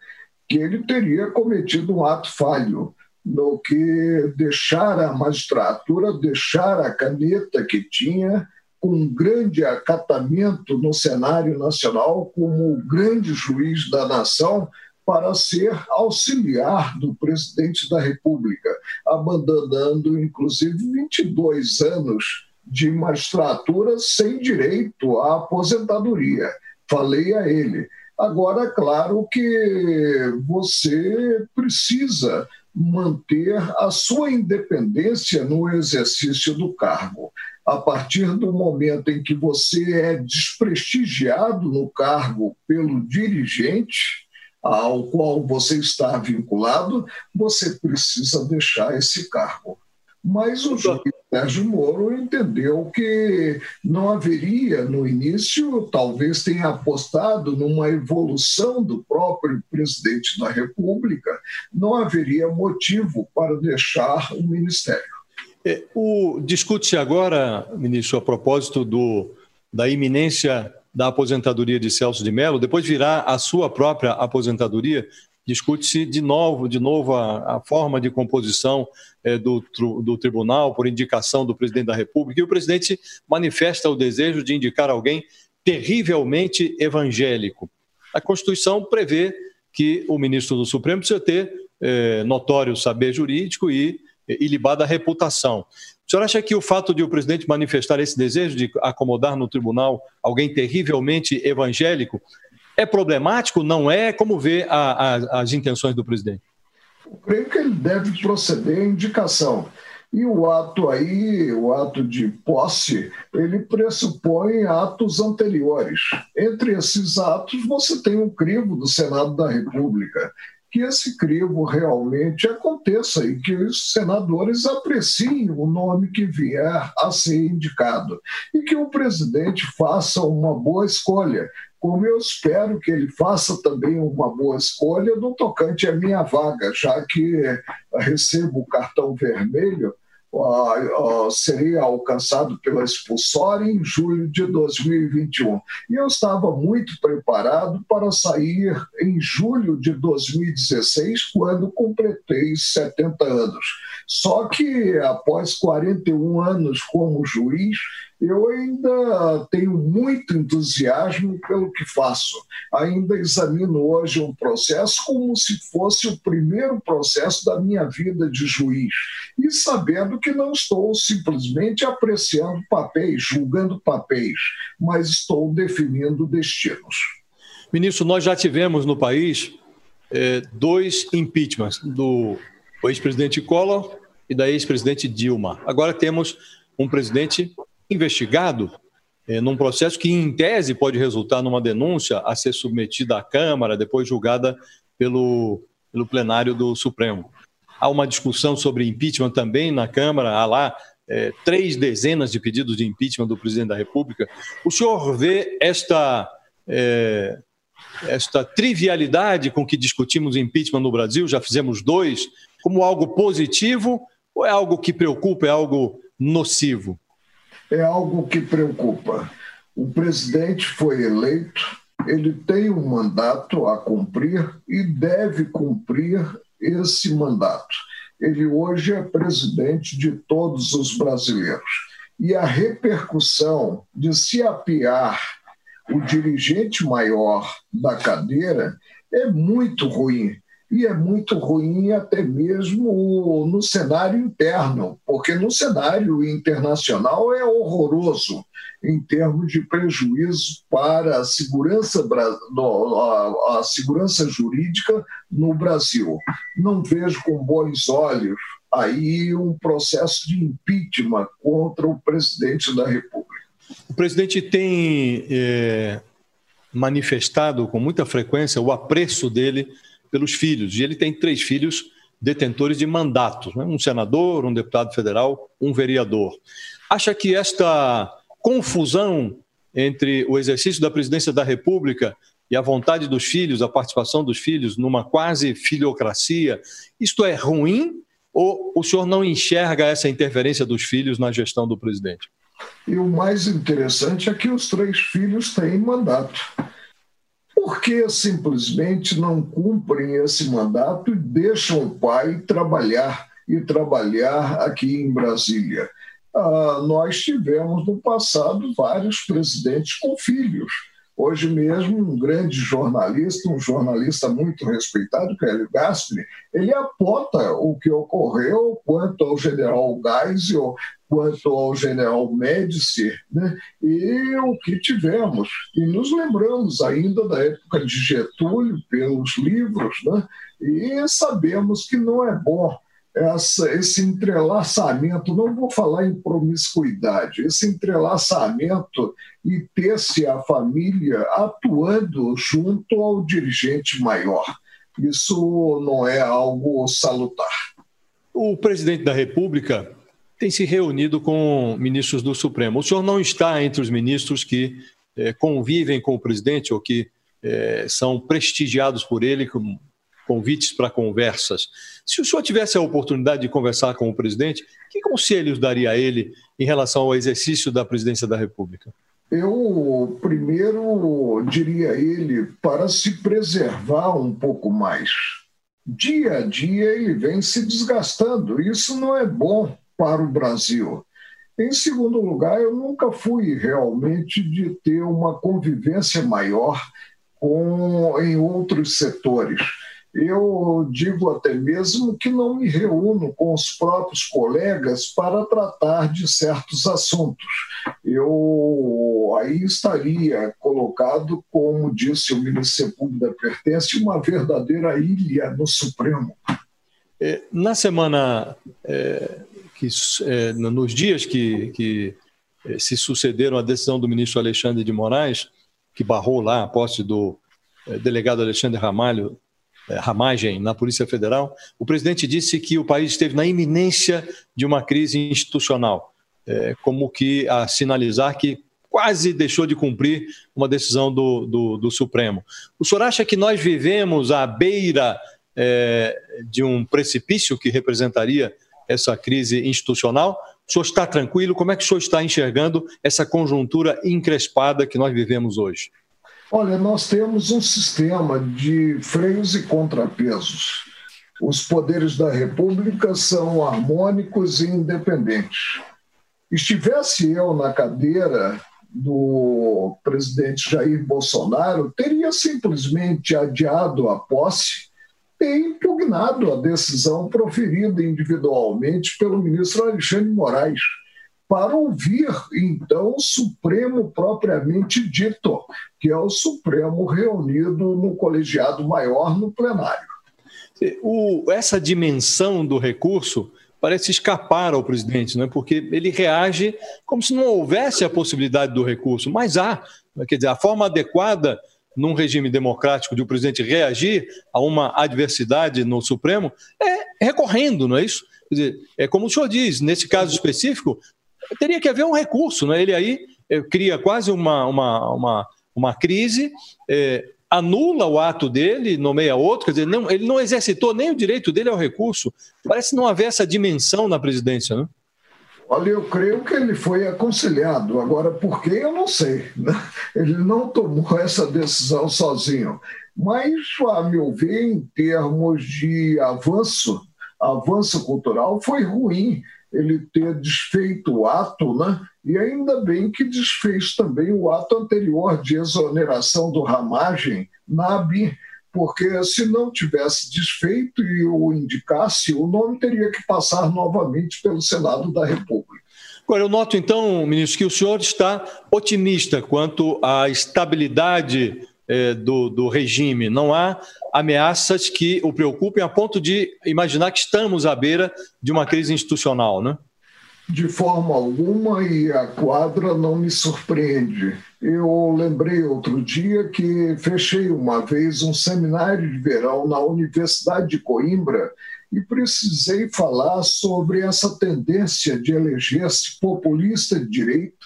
que ele teria cometido um ato falho no que deixar a magistratura, deixar a caneta que tinha com um grande acatamento no cenário nacional como o grande juiz da nação, para ser auxiliar do presidente da República, abandonando inclusive 22 anos de magistratura sem direito à aposentadoria. Falei a ele. Agora, claro que você precisa manter a sua independência no exercício do cargo. A partir do momento em que você é desprestigiado no cargo pelo dirigente ao qual você está vinculado, você precisa deixar esse cargo. Mas o juiz Sérgio Moro entendeu que não haveria, no início, talvez tenha apostado numa evolução do próprio presidente da República, não haveria motivo para deixar o ministério. É, o discute-se agora, ministro, a propósito do, da iminência da aposentadoria de Celso de Mello, depois virá a sua própria aposentadoria discute-se de novo, de novo a, a forma de composição é, do, do tribunal por indicação do presidente da República, e o presidente manifesta o desejo de indicar alguém terrivelmente evangélico. A Constituição prevê que o ministro do Supremo precisa ter é, notório saber jurídico e ilibada reputação. O senhor acha que o fato de o presidente manifestar esse desejo de acomodar no tribunal alguém terrivelmente evangélico é problemático? Não é? Como vê a, a, as intenções do presidente? Eu creio que ele deve proceder à indicação. E o ato aí, o ato de posse, ele pressupõe atos anteriores. Entre esses atos, você tem o crivo do Senado da República. Que esse crivo realmente aconteça e que os senadores apreciem o nome que vier a ser indicado. E que o presidente faça uma boa escolha como eu espero que ele faça também uma boa escolha no tocante à minha vaga, já que recebo o cartão vermelho, seria alcançado pela expulsória em julho de 2021. E eu estava muito preparado para sair em julho de 2016, quando completei 70 anos. Só que após 41 anos como juiz, eu ainda tenho muito entusiasmo pelo que faço. Ainda examino hoje um processo como se fosse o primeiro processo da minha vida de juiz, e sabendo que não estou simplesmente apreciando papéis, julgando papéis, mas estou definindo destinos. Ministro, nós já tivemos no país é, dois impeachments, do ex-presidente Collor e da ex-presidente Dilma. Agora temos um presidente investigado é, num processo que, em tese, pode resultar numa denúncia a ser submetida à Câmara, depois julgada pelo, pelo plenário do Supremo. Há uma discussão sobre impeachment também na Câmara, há lá é, três dezenas de pedidos de impeachment do presidente da República. O senhor vê esta, é, esta trivialidade com que discutimos impeachment no Brasil, já fizemos dois, como algo positivo ou é algo que preocupa, é algo nocivo? É algo que preocupa. O presidente foi eleito, ele tem um mandato a cumprir e deve cumprir esse mandato. Ele hoje é presidente de todos os brasileiros. E a repercussão de se apiar o dirigente maior da cadeira é muito ruim e é muito ruim até mesmo no cenário interno, porque no cenário internacional é horroroso em termos de prejuízo para a segurança, a segurança jurídica no Brasil. Não vejo com bons olhos aí um processo de impeachment contra o presidente da República. O presidente tem é, manifestado com muita frequência o apreço dele pelos filhos. E ele tem três filhos detentores de mandatos: né? um senador, um deputado federal, um vereador. Acha que esta confusão entre o exercício da presidência da República e a vontade dos filhos, a participação dos filhos numa quase filiocracia, isto é ruim ou o senhor não enxerga essa interferência dos filhos na gestão do presidente? E o mais interessante é que os três filhos têm mandato. Por que simplesmente não cumprem esse mandato e deixam o pai trabalhar e trabalhar aqui em Brasília? Ah, nós tivemos no passado vários presidentes com filhos. Hoje mesmo, um grande jornalista, um jornalista muito respeitado, que é Hélio Gaspari, ele aponta o que ocorreu quanto ao general Geisel, quanto ao general Médici, né? e o que tivemos. E nos lembramos ainda da época de Getúlio, pelos livros, né? e sabemos que não é bom essa, esse entrelaçamento, não vou falar em promiscuidade, esse entrelaçamento e ter-se a família atuando junto ao dirigente maior. Isso não é algo salutar. O presidente da República tem se reunido com ministros do Supremo. O senhor não está entre os ministros que eh, convivem com o presidente ou que eh, são prestigiados por ele, como convites para conversas. Se o senhor tivesse a oportunidade de conversar com o presidente, que conselhos daria a ele em relação ao exercício da presidência da República? Eu primeiro diria a ele para se preservar um pouco mais. Dia a dia ele vem se desgastando. Isso não é bom para o Brasil. Em segundo lugar, eu nunca fui realmente de ter uma convivência maior com em outros setores eu digo até mesmo que não me reúno com os próprios colegas para tratar de certos assuntos. Eu aí estaria colocado, como disse o ministro Sepúlveda Pertence, uma verdadeira ilha no Supremo. É, na semana, é, que, é, nos dias que, que é, se sucederam a decisão do ministro Alexandre de Moraes, que barrou lá a posse do é, delegado Alexandre Ramalho ramagem na Polícia Federal, o presidente disse que o país esteve na iminência de uma crise institucional, é, como que a sinalizar que quase deixou de cumprir uma decisão do, do, do Supremo. O senhor acha que nós vivemos à beira é, de um precipício que representaria essa crise institucional? O senhor está tranquilo? Como é que o senhor está enxergando essa conjuntura encrespada que nós vivemos hoje? Olha, nós temos um sistema de freios e contrapesos. Os poderes da República são harmônicos e independentes. Estivesse eu na cadeira do presidente Jair Bolsonaro, teria simplesmente adiado a posse e impugnado a decisão proferida individualmente pelo ministro Alexandre Moraes para ouvir, então, o Supremo propriamente dito, que é o Supremo reunido no colegiado maior no plenário. O, essa dimensão do recurso parece escapar ao presidente, né? porque ele reage como se não houvesse a possibilidade do recurso, mas há. Quer dizer, a forma adequada num regime democrático de o presidente reagir a uma adversidade no Supremo é recorrendo, não é isso? Quer dizer, é como o senhor diz, nesse caso específico, teria que haver um recurso. Né? Ele aí é, cria quase uma, uma, uma, uma crise, é, anula o ato dele, nomeia outro, quer dizer, não, ele não exercitou nem o direito dele ao recurso. Parece não haver essa dimensão na presidência, né? Olha, eu creio que ele foi aconselhado. Agora, por que eu não sei. Né? Ele não tomou essa decisão sozinho. Mas, a meu ver, em termos de avanço, avanço cultural, foi ruim ele ter desfeito o ato, né? e ainda bem que desfez também o ato anterior de exoneração do Ramagem na ABI, porque se não tivesse desfeito e o indicasse, o nome teria que passar novamente pelo Senado da República. Agora, eu noto então, ministro, que o senhor está otimista quanto à estabilidade do, do regime. Não há ameaças que o preocupem a ponto de imaginar que estamos à beira de uma crise institucional, né? De forma alguma, e a quadra não me surpreende. Eu lembrei outro dia que fechei uma vez um seminário de verão na Universidade de Coimbra e precisei falar sobre essa tendência de eleger-se populista de direita,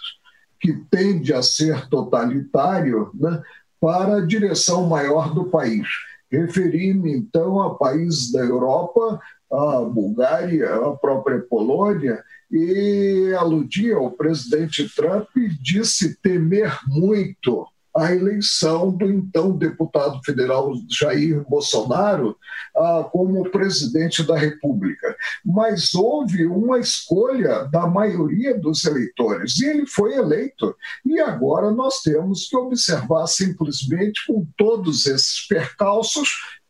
que tende a ser totalitário, né, para a direção maior do país. Referi-me, então, a países da Europa, a Bulgária, a própria Polônia, e aludia ao presidente Trump e disse temer muito a eleição do então deputado federal Jair Bolsonaro ah, como presidente da República. Mas houve uma escolha da maioria dos eleitores e ele foi eleito. E agora nós temos que observar simplesmente com todos esses percalços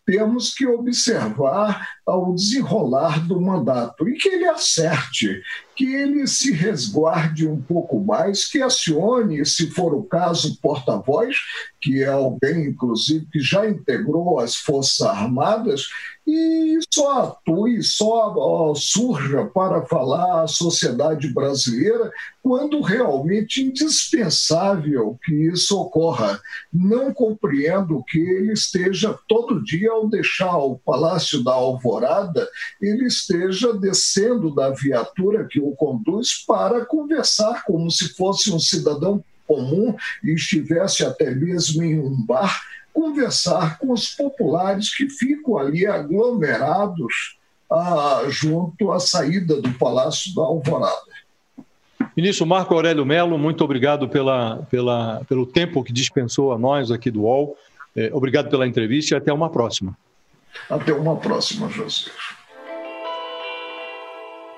temos que observar ao desenrolar do mandato e que ele acerte, que ele se resguarde um pouco mais, que acione, se for o caso, porta-voz, que é alguém, inclusive, que já integrou as Forças Armadas, e só atue, só surja para falar à sociedade brasileira quando realmente indispensável que isso ocorra. Não compreendo que ele esteja todo dia, ao deixar o Palácio da Alvorada, ele esteja descendo da viatura que o conduz para conversar como se fosse um cidadão comum e estivesse até mesmo em um bar conversar com os populares que ficam ali aglomerados ah, junto à saída do Palácio da Alvorada. Ministro Marco Aurélio Melo, muito obrigado pela, pela, pelo tempo que dispensou a nós aqui do UOL. É, obrigado pela entrevista e até uma próxima. Até uma próxima, José.